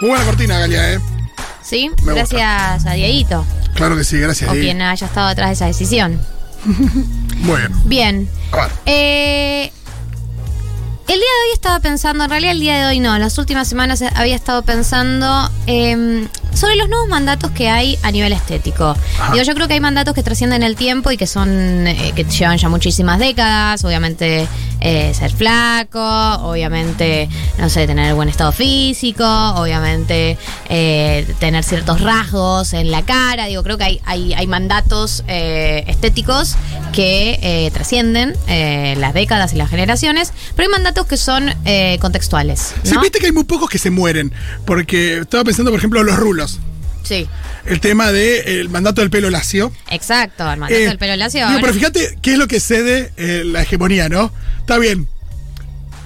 Muy buena cortina, Galia, ¿eh? Sí, Me gracias a Dieguito, Claro que sí, gracias. o Di. quien haya estado detrás de esa decisión. Muy bien. Bien. A ver. Eh, el día de hoy estaba pensando, en realidad el día de hoy no, en las últimas semanas había estado pensando eh, sobre los nuevos mandatos que hay a nivel estético. Digo, yo creo que hay mandatos que trascienden el tiempo y que son, eh, que llevan ya muchísimas décadas, obviamente eh, ser flaco, obviamente, no sé, tener buen estado físico, obviamente eh, tener ciertos rasgos en la cara, digo, creo que hay, hay, hay mandatos eh, estéticos que eh, trascienden las décadas y las generaciones, pero hay mandatos que son eh, contextuales. Sí, ¿no? viste que hay muy pocos que se mueren. Porque estaba pensando, por ejemplo, los rulos. Sí, El tema del mandato del pelo lacio. exacto, el mandato Eh, del pelo lacio. digo, pero fíjate qué es lo que cede eh, la hegemonía, ¿no? Está bien.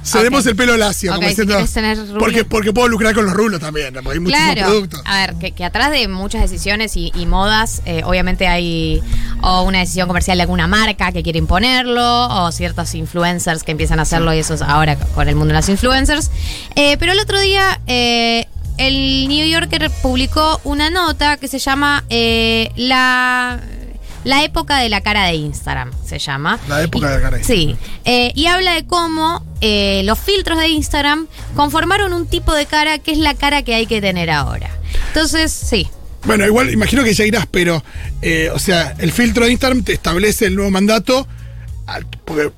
Cedemos el pelo lacio, Ok, como diciendo. tener porque, porque puedo lucrar con los rulos también, hay muchísimos Claro, productos. a ver, que, que atrás de muchas decisiones y, y modas, eh, obviamente hay o una decisión comercial de alguna marca que quiere imponerlo, o ciertos influencers que empiezan a hacerlo, y eso es ahora con el mundo de las influencers. Eh, pero el otro día, eh, el New Yorker publicó una nota que se llama La. La época de la cara de Instagram se llama. La época Y- de la cara de Sí. Eh, y habla de cómo eh, los filtros de Instagram conformaron un tipo de cara que es la cara que hay que tener ahora. Entonces, sí. Bueno, igual imagino que ya irás, pero, eh, o sea, el filtro de Instagram te establece el nuevo mandato, porque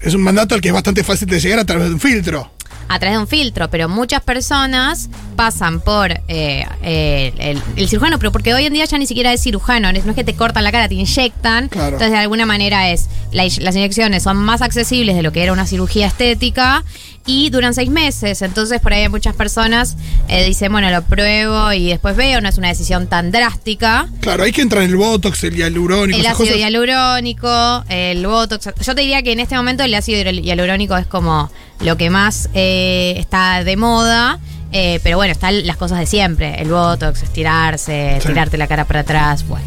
es un mandato al que es bastante fácil de llegar a través de un filtro. A través de un filtro, pero muchas personas pasan por eh, eh, el, el cirujano, pero porque hoy en día ya ni siquiera es cirujano, no es que te cortan la cara, te inyectan. Claro. Entonces, de alguna manera es, la- las inyecciones son más accesibles de lo que era una cirugía estética y duran seis meses. Entonces, por ahí muchas personas eh, dicen, bueno, lo pruebo y después veo, no es una decisión tan drástica. Claro, hay que entrar en el botox, el hialurónico, El ácido cosas. hialurónico, el botox. Yo te diría que en este momento el ácido hialurónico es como lo que más eh, está de moda. eh, pero bueno, están las cosas de siempre. El botox, estirarse, Sí. tirarte la cara para atrás. Bueno.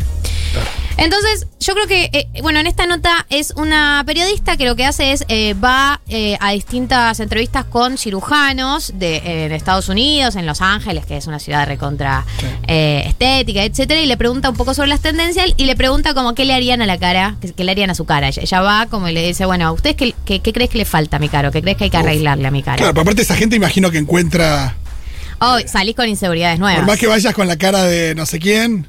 Entonces, yo creo que, eh, bueno, en esta nota es una periodista que lo que hace es eh, va eh, a distintas entrevistas con cirujanos de, Estados Unidos, en Los Ángeles, que es una ciudad recontra Sí. eh, estética, etcétera, y le pregunta un poco sobre las tendencias y le pregunta como qué le harían a la cara, qué, qué le harían a su cara. Ella, ella va como y le dice, bueno, ¿a ustedes qué, qué, qué crees que le falta a mi cara? ¿Qué crees que hay que arreglarle a mi cara? Claro, pero aparte esa gente imagino que encuentra, Oh, salís con inseguridades nuevas. por más que vayas con la cara de no sé quién.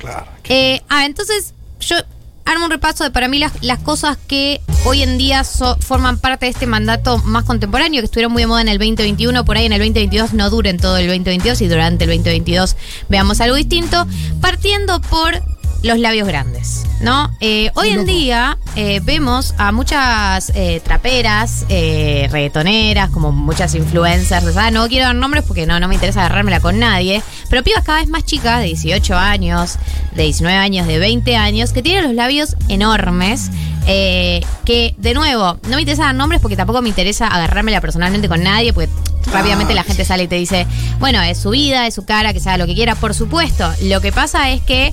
Claro. Eh, ah, entonces yo armo un repaso de para mí las, las cosas que hoy en día so- forman parte de este mandato más contemporáneo, que estuvieron muy de moda en el 2021, por ahí en el 2022 no duren todo el 2022 y durante el 2022 veamos algo distinto, partiendo por los labios grandes, ¿no? Eh, hoy en día eh, vemos a muchas eh, traperas, reggaetoneras, como muchas influencers, sea, no quiero dar nombres porque no, no me interesa agarrármela con nadie, pero pibas cada vez más chicas, de 18 años, de 19 años, de 20 años, que tienen los labios enormes, que de nuevo, no me interesa dar nombres porque tampoco me interesa agarrármela personalmente con nadie, porque rápidamente la gente sale y te dice, bueno, es su vida, es su cara, que sea lo que quiera, por supuesto. Lo que pasa es que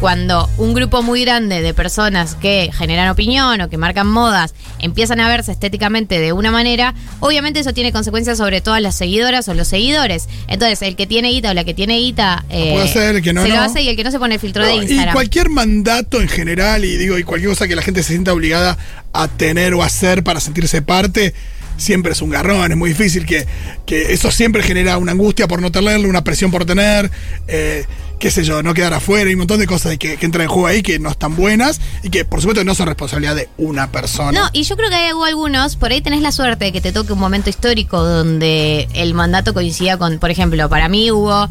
cuando un grupo muy grande de personas que generan opinión o que marcan modas empiezan a verse estéticamente de una manera, obviamente eso tiene consecuencias sobre todas las seguidoras o los seguidores. Entonces, el que tiene guita o la que tiene guita eh, puede ser, el que no, se lo hace y el que no se pone el filtro No, de y Instagram. cualquier mandato en general, y digo, y cualquier cosa que la gente se sienta obligada a tener o hacer para sentirse parte, siempre es un garrón, es muy difícil que, que eso siempre genera una angustia por no tenerlo, una presión por tener, eh, qué sé yo, no quedar afuera, hay un montón de cosas que, que entran en juego ahí que no están buenas y que por supuesto no son responsabilidad de una persona. No, y yo creo que hay algunos, por ahí tenés la suerte de que te toque un momento histórico donde el mandato coincida con, por ejemplo, para mí hubo,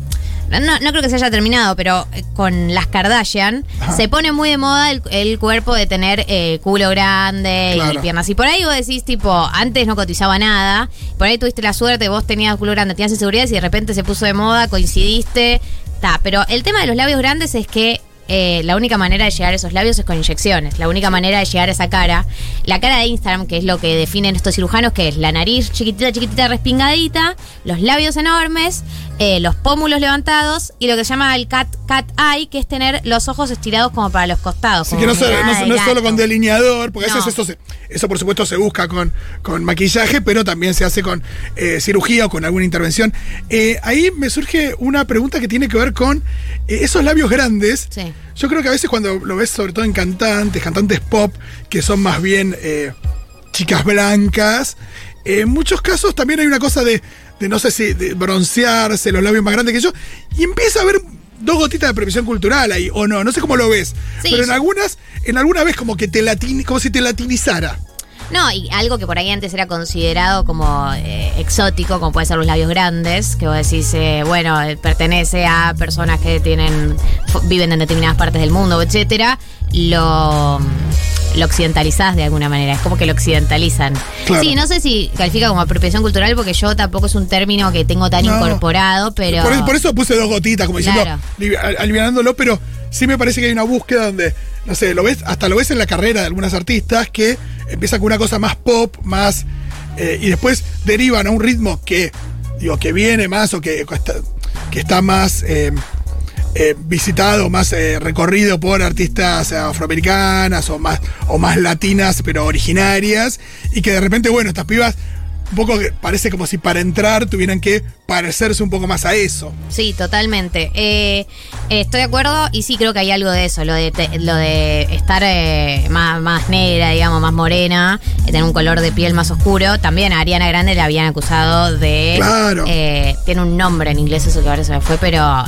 no, no creo que se haya terminado, pero eh, con las Kardashian Ajá. se pone muy de moda el, el cuerpo de tener eh, culo grande y piernas. Y por ahí vos decís, tipo, antes no cotizaba nada, por ahí tuviste la suerte, vos tenías culo grande, tenías inseguridades y de repente se puso de moda, coincidiste. Ta, pero el tema de los labios grandes es que eh, la única manera de llegar a esos labios es con inyecciones. La única manera de llegar a esa cara. La cara de Instagram, que es lo que definen estos cirujanos, que es la nariz chiquitita, chiquitita, respingadita, los labios enormes, eh, los pómulos levantados y lo que se llama el cat, cat eye, que es tener los ojos estirados como para los costados. Así que no, solo- no- no solo con delineador, porque a No. veces eso, se- eso por supuesto se busca con, con maquillaje, pero también se hace con eh, cirugía o con alguna intervención. Eh, ahí me surge una pregunta que tiene que ver con eh, esos labios grandes. Sí. Yo creo que a veces cuando lo ves sobre todo en cantantes, cantantes pop, que son más bien eh, chicas blancas, eh, en muchos casos también hay una cosa de, de no sé si de broncearse, los labios más grandes que yo, y empieza a haber dos gotitas de previsión cultural ahí, o no, no sé cómo lo ves, Sí, pero en algunas, en alguna vez como que te latin, como si te latinizara. No, y algo que por ahí antes era considerado como eh, exótico, como puede ser los labios grandes, que vos decís, eh, bueno, eh, pertenece a personas que tienen viven en determinadas partes del mundo, etcétera, lo, lo occidentalizás de alguna manera, es como que lo occidentalizan. Claro. Sí, no sé si califica como apropiación cultural, porque yo tampoco es un término que tengo tan No. incorporado, pero... Por, por eso puse dos gotitas, como diciendo, Claro. alivi- alivianándolo, pero sí me parece que hay una búsqueda donde, no sé, lo ves, hasta lo ves en la carrera de algunas artistas que empiezan con una cosa más pop, más. eh, y después derivan a un ritmo que, digo, que viene más o que, que está, más. eh, eh, visitado, más recorrido por artistas afroamericanas o más, o más latinas, pero originarias, y que de repente, bueno, estas pibas, un poco que parece como si para entrar tuvieran que parecerse un poco más a eso. Sí, totalmente. Eh, eh, estoy de acuerdo y sí creo que hay algo de eso, lo de, te- lo de estar eh, más, más negra, digamos, más morena, eh, tener un color de piel más oscuro. También a Ariana Grande la habían acusado de... Claro. eh, tiene un nombre en inglés, eso que ahora se me fue, pero...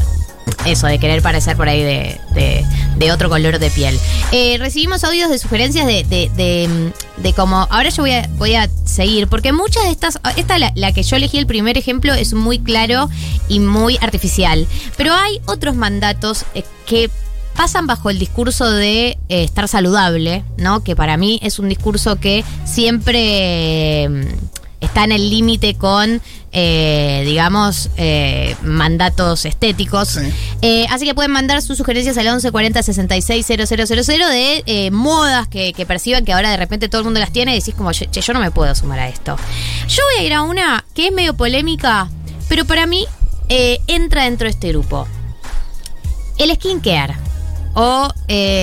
Eso, de querer parecer por ahí de, de- de otro color de piel. Eh, recibimos audios de sugerencias de, de, de, cómo. Ahora yo voy a, voy a seguir, porque muchas de estas. Esta, la, que yo elegí el primer ejemplo, es muy claro y muy artificial. Pero hay otros mandatos eh, que pasan bajo el discurso de eh, estar saludable, ¿no? Que para mí es un discurso que siempre eh, está en el límite con, eh, digamos, eh, mandatos estéticos. Sí. Eh, así que pueden mandar sus sugerencias al 1140 66 000 de eh, modas que, que perciban que ahora de repente todo el mundo las tiene y decís como, che, yo no me puedo sumar a esto. Yo voy a ir a una que es medio polémica, pero para mí eh, entra dentro de este grupo. El skincare o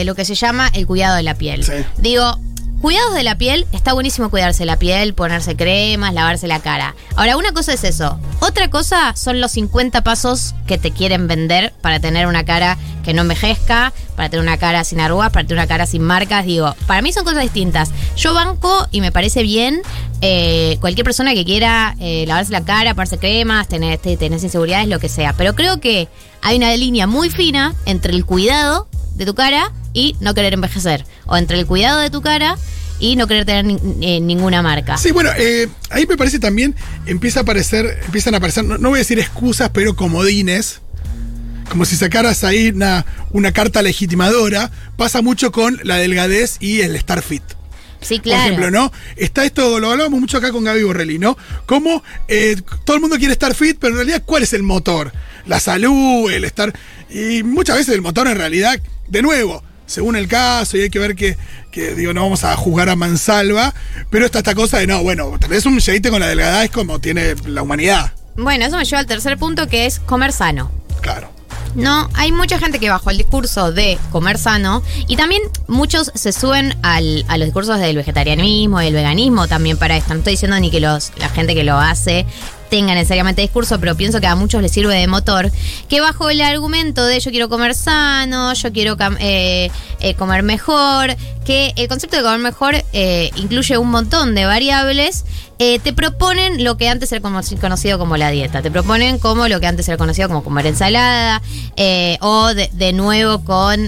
lo que se llama el cuidado de la piel. Sí. Digo, cuidados de la piel, está buenísimo cuidarse la piel, ponerse cremas, lavarse la cara. Ahora, una cosa es eso. Otra cosa son los 50 pasos que te quieren vender para tener una cara que no envejezca, para tener una cara sin arrugas, para tener una cara sin marcas. Digo, para mí son cosas distintas. Yo banco y me parece bien eh, cualquier persona que quiera eh, lavarse la cara, ponerse cremas, tener, te- tener inseguridades, lo que sea. Pero creo que hay una línea muy fina entre el cuidado de tu cara y no querer envejecer. O entre el cuidado de tu cara y no querer tener ni- eh, ninguna marca. Sí, bueno, eh, ahí me parece también empieza a aparecer, empiezan a aparecer, no, no voy a decir excusas, pero comodines. Como si sacaras ahí una, una carta legitimadora. Pasa mucho con la delgadez y el estar fit. Sí, Por claro. ejemplo, ¿no? Está esto, lo hablábamos mucho acá con Gaby Borrelli, ¿no? Como eh, todo el mundo quiere estar fit, pero en realidad, ¿cuál es el motor? La salud, el estar. Y muchas veces el motor, en realidad, de nuevo, según el caso, y hay que ver que, que, digo, no vamos a juzgar a mansalva, pero está esta cosa de, no, bueno, tenés un lleite con la delgadez como tiene la humanidad. Bueno, eso me lleva al tercer punto que es comer sano. Claro. No, hay mucha gente que bajo el discurso de comer sano y también muchos se suben al- a los discursos del vegetarianismo y el veganismo también para esto. No estoy diciendo ni que los, la gente que lo hace tenga necesariamente discurso, pero pienso que a muchos les sirve de motor, que bajo el argumento de yo quiero comer sano, yo quiero eh, eh, comer mejor, que el concepto de comer mejor eh, incluye un montón de variables, te proponen lo que antes era conocido como la dieta, te proponen como lo que antes era conocido como comer ensalada, o de, de nuevo con,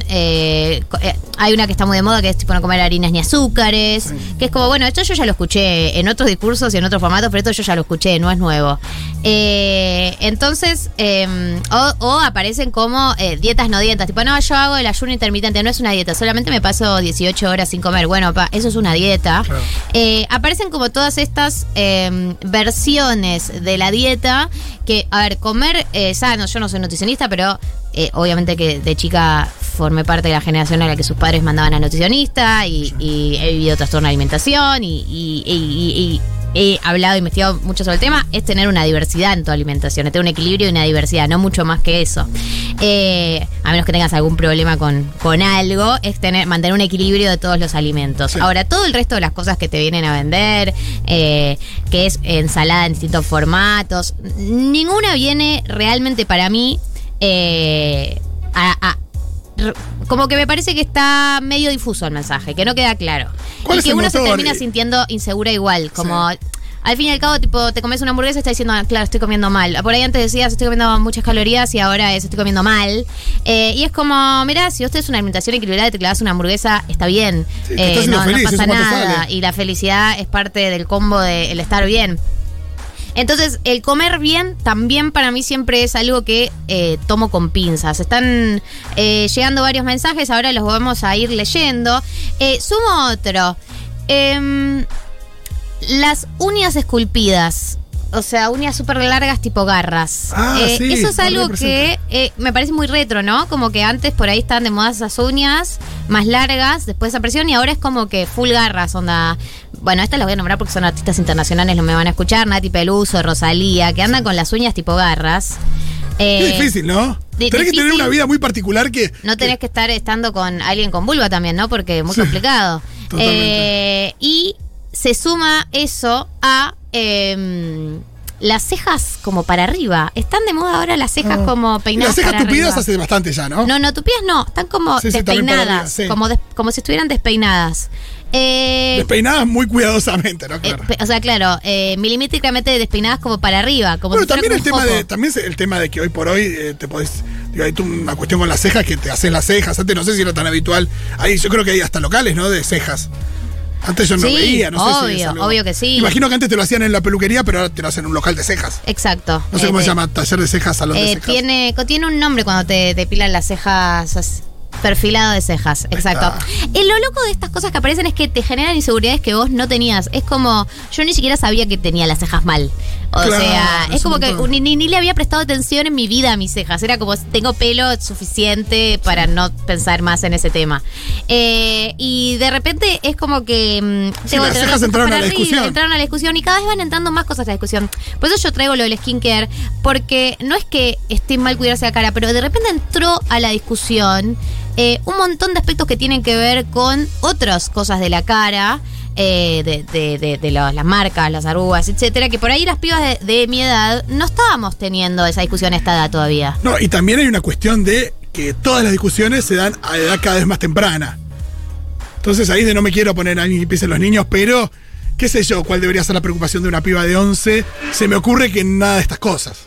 co- hay una que está muy de moda que es tipo no comer harinas ni azúcares, que es como, bueno, esto yo ya lo escuché en otros discursos y en otros formatos, pero esto yo ya lo escuché, no es nuevo. Eh, entonces, eh, o, o aparecen como eh, dietas no dietas, tipo, no, yo hago el ayuno intermitente, no es una dieta, solamente me paso 18 horas sin comer, bueno, pa, eso es una dieta. Claro. Eh, aparecen como todas estas eh, versiones de la dieta que, a ver, comer eh, sano, yo no soy nutricionista, pero obviamente que de chica formé parte de la generación en la que sus padres mandaban a nutricionista y, y he vivido trastorno de alimentación y, y- y- y- y he hablado, investigado mucho sobre el tema, es tener una diversidad en tu alimentación, es tener un equilibrio y una diversidad, no mucho más que eso. Eh, a menos que tengas algún problema con, con algo, es tener, mantener un equilibrio de todos los alimentos. Sí. Ahora, todo el resto de las cosas que te vienen a vender, eh, que es ensalada en distintos formatos, ninguna viene realmente para mí eh, a- a- como que me parece que está medio difuso el mensaje, que no queda claro. ¿Cuál y que uno se termina sintiendo insegura igual, como... Sí. Al fin y al cabo, tipo, te comes una hamburguesa y estás diciendo, ah, claro, estoy comiendo mal. Por ahí antes decías, estoy comiendo muchas calorías y ahora es, estoy comiendo mal. Eh, y es como, mirá, si usted es una alimentación equilibrada y te clavas una hamburguesa, está bien. Sí, Eh, no, feliz, no eso pasa nada. Y la felicidad es parte del combo del estar bien. Entonces, el comer bien también para mí siempre es algo que eh, tomo con pinzas. Están eh, llegando varios mensajes, ahora los vamos a ir leyendo. Eh, sumo otro. Em, las uñas esculpidas. O sea, uñas súper largas tipo garras. Ah, Eh, sí, eso es algo que eh, me parece muy retro, ¿no? Como que antes por ahí estaban de moda esas uñas más largas, después esa presión, y ahora es como que full garras, onda. Bueno, estas las voy a nombrar porque son artistas internacionales, no me van a escuchar, Nati Peluso, Rosalía, que andan con las uñas tipo garras. Qué Eh, difícil, ¿no? Tenés que tener una vida muy particular que. no tenés que estar estando con alguien con vulva también, ¿no? Porque es muy Sí, complicado. Eh, y se suma eso a em, las cejas como para arriba. Están de moda ahora las cejas como Y peinadas. las cejas para tupidas arriba. hace bastante ya, ¿no? No, no, tupidas no, están como Sí, sí, despeinadas, arriba, como, des- como si estuvieran despeinadas. Eh, Despeinadas muy cuidadosamente, ¿no? eh, Claro. o sea, claro, eh, milimétricamente despeinadas como para arriba. Como bueno, si también el tema de también el tema de que hoy por hoy eh, te podés digo, hay una cuestión con las cejas que te hacen las cejas. Antes no sé si era tan habitual. Ahí yo creo que hay hasta locales, ¿no? De cejas. Antes yo no Sí, veía, no sé si es obvio, algo- obvio que sí. Imagino que antes te lo hacían en la peluquería, pero ahora te lo hacen en un local de cejas. Exacto. No sé Eh, cómo se de- llama, taller de cejas, salón de Eh, cejas. tiene, tiene un nombre cuando te depilan las cejas. Perfilado de cejas, exacto. Eh, lo loco de estas cosas que aparecen es que te generan inseguridades que vos no tenías. Es como, yo ni siquiera sabía que tenía las cejas mal. O Claro, sea, es es como que ni, ni- ni le había prestado atención en mi vida a mis cejas. Era como, tengo pelo suficiente para no pensar más en ese tema. Eh, y de repente es como que... mm, Sí, tengo las cejas entraron para a la arriba, discusión. entraron a la discusión y cada vez van entrando más cosas a la discusión. Por eso yo traigo lo del skincare, porque no es que esté mal cuidarse la cara, pero de repente entró a la discusión eh, un montón de aspectos que tienen que ver con otras cosas de la cara. eh, de, de- de- de las marcas, las arrugas, etcétera, que por ahí las pibas de, mi edad no estábamos teniendo esa discusión a esta edad todavía. No, y también hay una cuestión de que todas las discusiones se dan a edad cada vez más temprana. Entonces ahí de no me quiero poner a mí que piensen los niños, pero qué sé yo, cuál debería ser la preocupación de una piba de 11. Se me ocurre que nada de estas cosas.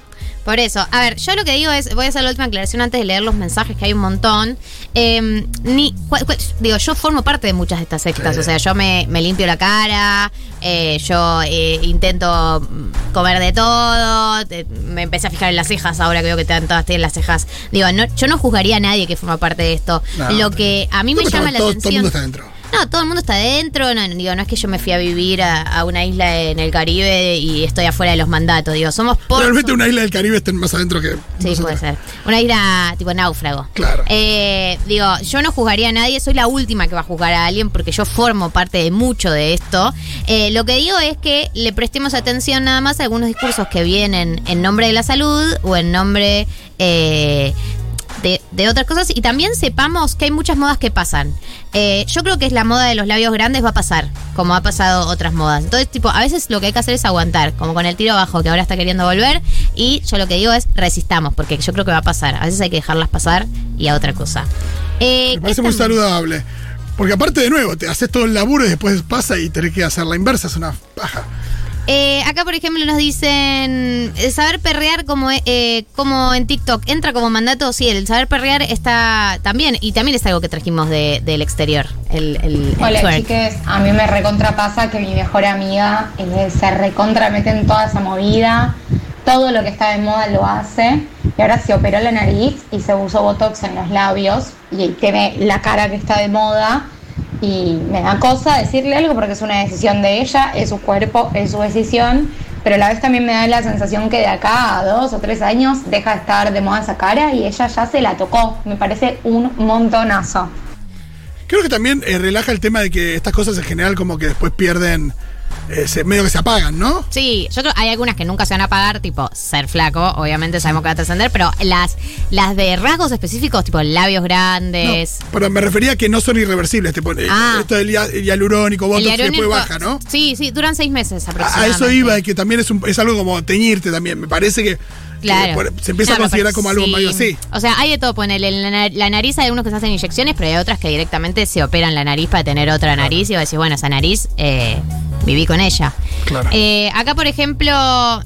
Por eso, a ver, yo lo que digo es, voy a hacer la última aclaración antes de leer los mensajes, que hay un montón. Eh, ni, cual- cual- digo, yo formo parte de muchas de estas sectas, o sea, yo me, me limpio la cara, eh, yo eh, intento mm, comer de todo, me empecé a fijar en las cejas, ahora que veo que te- todas tienen las cejas. Digo, no, yo no juzgaría a nadie que forma parte de esto. No, lo que a mí me Todo- llama la atención... Todo el mundo está dentro. No, todo el mundo está adentro. No, digo, no es que yo me fui a vivir a, a una isla en el Caribe y estoy afuera de los mandatos. Digo, somos por. Realmente una isla del Caribe está más adentro que. Sí, nosotros. puede ser. Una isla tipo náufrago. Claro. Eh, digo, yo no juzgaría a nadie, soy la última que va a juzgar a alguien porque yo formo parte de mucho de esto. Eh, lo que digo es que le prestemos atención nada más a algunos discursos que vienen en nombre de la salud o en nombre eh, de, de otras cosas y también sepamos que hay muchas modas que pasan. Eh, yo creo que es la moda de los labios grandes va a pasar, como ha pasado otras modas. Entonces, tipo, a veces lo que hay que hacer es aguantar, como con el tiro abajo que ahora está queriendo volver. Y yo lo que digo es resistamos, porque yo creo que va a pasar. A veces hay que dejarlas pasar y a otra cosa. Eh, Me parece muy saludable. Porque aparte, de nuevo, te haces todo el laburo y después pasa y tenés que hacer la inversa, es una paja. Eh, acá, por ejemplo, nos dicen eh, saber perrear como, eh, como en TikTok. ¿Entra como mandato? Sí, el saber perrear está también. Y también es algo que trajimos de- del exterior. El, el, el Hola chiques, a mí me recontrapasa que mi mejor amiga eh, se recontra mete en toda esa movida, todo lo que está de moda lo hace y ahora se operó la nariz y se puso botox en los labios y tiene la cara que está de moda y me da cosa decirle algo porque es una decisión de ella, es su cuerpo, es su decisión pero a la vez también me da la sensación que de acá a dos o tres años deja de estar de moda esa cara y ella ya se la tocó. Me parece un montonazo. Creo que también eh, relaja el tema de que estas cosas en general como que después pierden, eh, se- medio que se apagan, ¿no? Sí, yo creo hay algunas que nunca se van a pagar, tipo ser flaco, obviamente sabemos que va a trascender, pero las, las de rasgos específicos, tipo labios No, grandes. pero me refería a que no son irreversibles. Tipo, eh, Ah. Esto del hia- hialurónico, botox, que después baja, ¿no? Sí, sí, duran seis meses A, a aproximadamente. eso iba, y que también es, un- es algo como teñirte también. Me parece que, Claro. se empieza No, a considerar como algo sí. medio así. O sea, hay de todo. Ponele la, na- la nariz, hay algunos que se hacen inyecciones, pero hay otras que directamente se operan la nariz para tener otra nariz. Y vos decís, bueno, esa nariz, eh, viví con ella. Claro. Eh, acá, por ejemplo.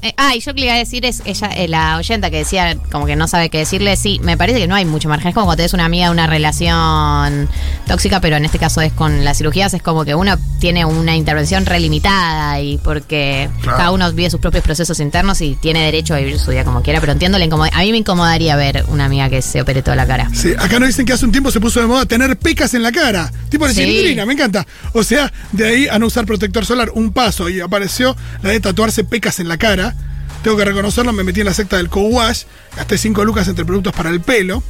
eh, ah, y yo que le iba a decir es ella, eh, la oyenta que decía, como que no sabe qué decirle. Sí, me parece que no hay mucho margen. Es como cuando tenés una amiga, una relación tóxica, pero en este caso es con las cirugías. Es como que uno tiene una intervención relimitada y porque Claro. cada uno vive sus propios procesos internos y tiene derecho a vivir su vida como quiera, pero entiendo la incomodidad. A mí me incomodaría ver una amiga que se opere toda la cara. Sí, acá nos dicen que hace un tiempo se puso de moda tener pecas en la cara. Tipo de Sí. cilindrina, me encanta. O sea, de ahí a no usar protector solar, un paso. Y apareció la de tatuarse pecas en la cara. Tengo que reconocerlo, me metí en la secta del co-wash. Gasté 5 lucas entre productos para el pelo.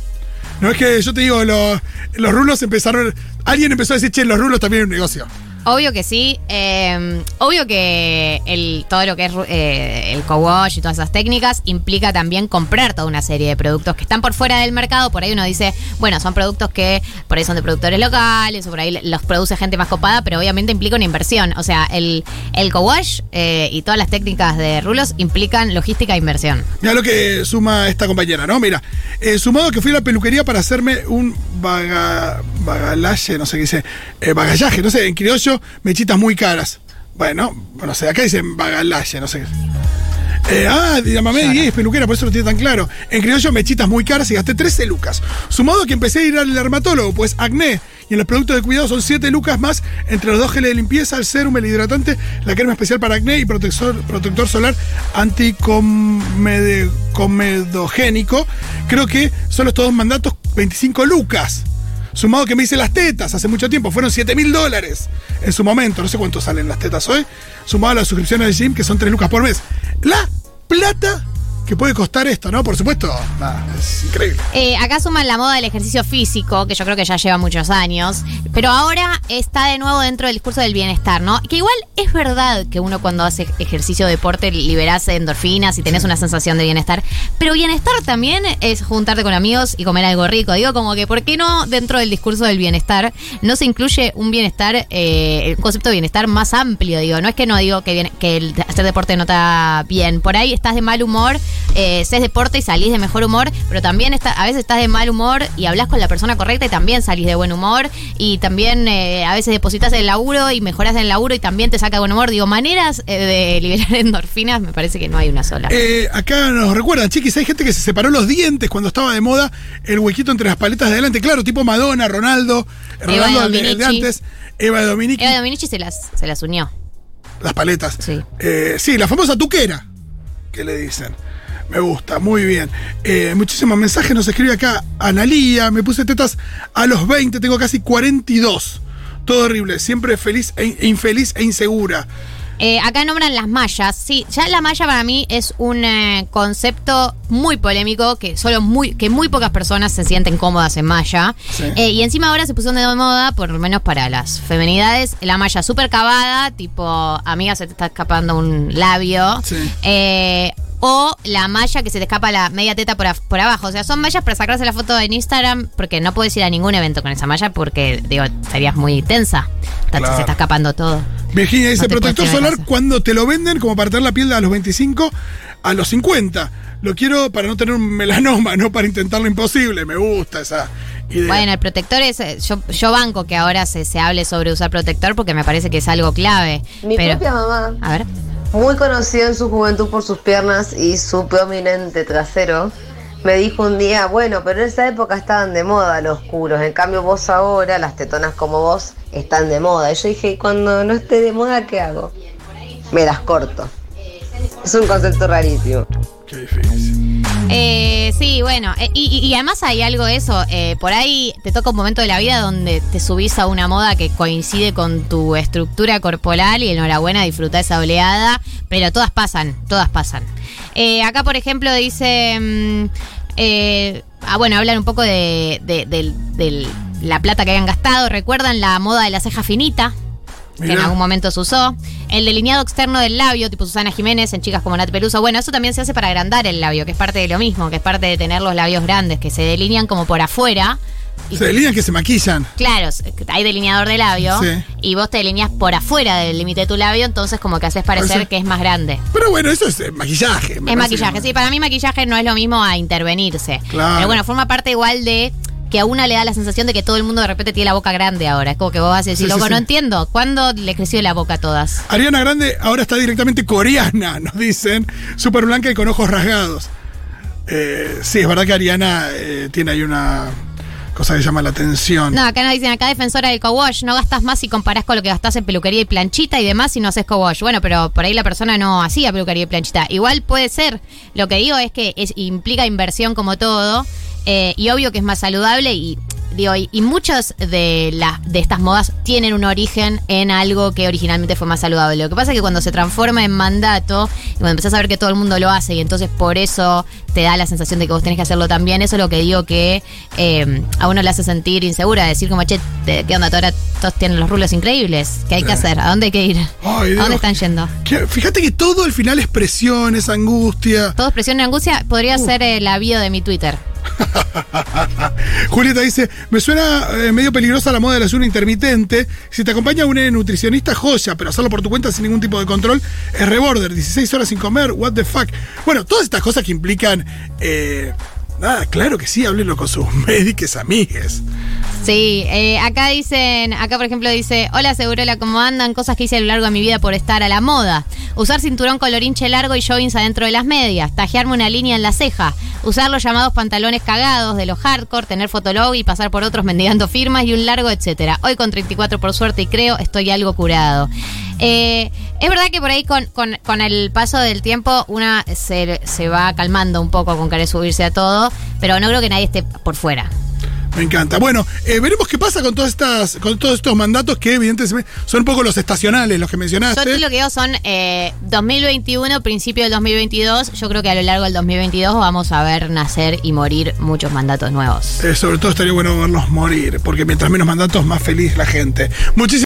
No es que yo te digo, los, los rulos empezaron. Alguien empezó a decir, che, los rulos también es un negocio. Obvio que sí. eh, obvio que el, todo lo que es eh, el co-wash y todas esas técnicas implica también comprar toda una serie de productos que están por fuera del mercado. Por ahí uno dice, bueno, son productos que por ahí son de productores locales o por ahí los produce gente más copada, pero obviamente implica una inversión. O sea, el, el co-wash eh, y todas las técnicas de rulos implican logística e inversión. Mira lo que suma esta compañera, ¿no? Mira, eh, sumado que fui a la peluquería para hacerme un bagalaje, no sé qué dice, eh, bagallaje, no sé, en criollo, mechitas muy caras. Bueno, no sé, acá dicen bagalaje, no sé. Eh, ah, llámame 10 peluquera, por eso lo tiene tan claro. En criollo, mechitas muy caras y gasté 13 lucas. Sumado que empecé a ir al dermatólogo, pues acné y en los productos de cuidado son 7 lucas más entre los dos geles de limpieza, el serum, el hidratante, la crema especial para acné y protector, protector solar anticomedogénico. Creo que son estos dos mandatos 25 lucas. Sumado que me hice las tetas hace mucho tiempo, fueron 7 mil dólares en su momento. No sé cuánto salen las tetas hoy. Sumado a las suscripciones de gym, que son 3 lucas por mes. La plata que puede costar esto, ¿no? Por supuesto, nada, es increíble. Eh, acá suman la moda del ejercicio físico, que yo creo que ya lleva muchos años, pero ahora está de nuevo dentro del discurso del bienestar, ¿no? Que igual es verdad que uno cuando hace ejercicio, deporte, liberas endorfinas y tenés una sensación de bienestar, pero bienestar también es juntarte con amigos y comer algo rico. Digo, como que, ¿por qué no dentro del discurso del bienestar no se incluye un bienestar, eh, concepto de bienestar más amplio? Digo, no es que no digo que, bien- que el hacer deporte no está bien, por ahí estás de mal humor eh, deporte y salís de mejor humor, pero también está, a veces estás de mal humor y hablas con la persona correcta y también salís de buen humor. Y también eh, a veces depositas el laburo y mejoras el laburo y también te saca buen humor. Digo, maneras eh, de liberar endorfinas, me parece que no hay una sola. Eh, acá nos recuerdan, chiquis, hay gente que se separó los dientes cuando estaba de moda el huequito entre las paletas de adelante. Claro, tipo Madonna, Ronaldo, Ronaldo de, antes, Eva de Dominici, Eva Dominici se las, se las unió. las paletas. Sí. Sí, la famosa tuquera, que le dicen. Me gusta, muy bien. Eh, muchísimos mensajes nos escribe acá Analía, me puse tetas a los 20, tengo casi 42. Todo horrible, siempre feliz e infeliz e insegura. Eh, acá nombran las mallas. Sí, ya la malla para mí es un eh, concepto muy polémico que solo muy que muy pocas personas se sienten cómodas en malla. Sí. Eh, y encima ahora se puso de moda, por lo menos para las femenidades, la malla súper cavada, tipo, amiga, se te está escapando un labio. Sí. O la malla que se te escapa la media teta por, af- por abajo. O sea, son mallas para sacarse la foto en Instagram porque no puedes ir a ningún evento con esa malla porque, digo, estarías muy tensa. Claro. Se está escapando todo. Virginia dice, No protector solar casa". cuando te lo venden como para tener la piel de a los 25 a los 50. Lo quiero para no tener un melanoma, no para intentar lo imposible. Me gusta esa idea. Bueno, el protector es. eh, Yo, yo banco que ahora se, se hable sobre usar protector porque me parece que es algo clave. Mi pero, propia mamá, A ver. Muy conocida en su juventud por sus piernas y su prominente trasero, me dijo un día, bueno, pero en esa época estaban de moda los curos, en cambio vos ahora, las tetonas como vos, están de moda. Y yo dije, "¿Y cuando no esté de moda, ¿qué hago? Me las corto. Es un concepto rarísimo. Qué difícil. Eh, sí, bueno, eh, y, además hay algo de eso, eh, por ahí te toca un momento de la vida donde te subís a una moda que coincide con tu estructura corporal y enhorabuena, disfruta esa oleada, pero todas pasan, todas pasan. Eh, acá, por ejemplo, dice, mm, eh, ah, bueno, hablan un poco de, de- del- la plata que habían gastado, recuerdan la moda de la ceja finita, que en algún momento se usó. El delineado externo del labio, tipo Susana Jiménez, en chicas como Nat Peluso. Bueno, eso también se hace para agrandar el labio, que es parte de lo mismo, que es parte de tener los labios grandes, que se delinean como por afuera. Y- Se delinean que se maquillan. Claro, hay delineador de labio Sí. y vos te delineas por afuera del límite de tu labio, entonces como que haces parecer Parece- que es más grande. Pero bueno, eso es eh, maquillaje. Es maquillaje, sí, para mí maquillaje no es lo mismo a intervenirse. Claro. Pero bueno, forma parte igual de que a una le da la sensación de que todo el mundo de repente tiene la boca grande ahora. Es como que vos vas a decir, Sí, loco, sí. no entiendo. ¿Cuándo le creció la boca a todas? Ariana Grande ahora está directamente coreana, nos dicen. Súper blanca y con ojos rasgados. Eh, sí, es verdad que Ariana eh, tiene ahí una cosa que llama la atención. No, acá nos dicen, acá defensora del co-wash, no gastas más si comparás con lo que gastás en peluquería y planchita y demás si no haces co-wash. Bueno, pero por ahí la persona no hacía peluquería y planchita. Igual puede ser. Lo que digo es que es, implica inversión como todo eh, y obvio que es más saludable y digo, y, y muchas de, la, de estas modas tienen un origen en algo que originalmente fue más saludable. Lo que pasa es que cuando se transforma en mandato y cuando empezás a ver que todo el mundo lo hace y entonces por eso te da la sensación de que vos tenés que hacerlo también, eso es lo que digo que eh, a uno le hace sentir insegura, decir como, che, ¿qué onda? Ahora todos tienen los rulos increíbles. ¿Qué hay que hacer? ¿A dónde hay que ir? Ay, ¿A dónde están yendo? Que- fíjate que todo al final es presión, es angustia. Todo presión y angustia podría ser eh, la bio de mi Twitter. Julieta dice, me suena eh, medio peligrosa la moda del ayuno intermitente. Si te acompaña un nutricionista, joya, pero hacerlo por tu cuenta sin ningún tipo de control es reborder. 16 horas sin comer, what the fuck. Bueno, todas estas cosas que implican... eh, nada, claro que sí, háblenlo con sus médicos amigues. Sí, eh, acá dicen, acá por ejemplo dice, hola Segurola, ¿cómo andan? Cosas que hice a lo largo de mi vida por estar a la moda. Usar cinturón colorinche largo y joggings adentro de las medias. Tajearme una línea en la ceja. Usar los llamados pantalones cagados de los hardcore. Tener fotolog y pasar por otros mendigando firmas y un largo etcétera. Hoy con 34 por suerte y creo estoy algo curado. Eh, es verdad que por ahí con, con- con el paso del tiempo una se, se va calmando un poco con querer subirse a todo, pero no creo que nadie esté por fuera. Me encanta. Bueno, eh, veremos qué pasa con todas estas, con todos estos mandatos que evidentemente son un poco los estacionales, los que Yo mencionaste. aquí lo que digo son eh, 2021, principio del 2022. Yo creo que a lo largo del 2022 vamos a ver nacer y morir muchos mandatos nuevos. Eh, sobre todo estaría bueno verlos morir, porque mientras menos mandatos, más feliz la gente. Muchísimas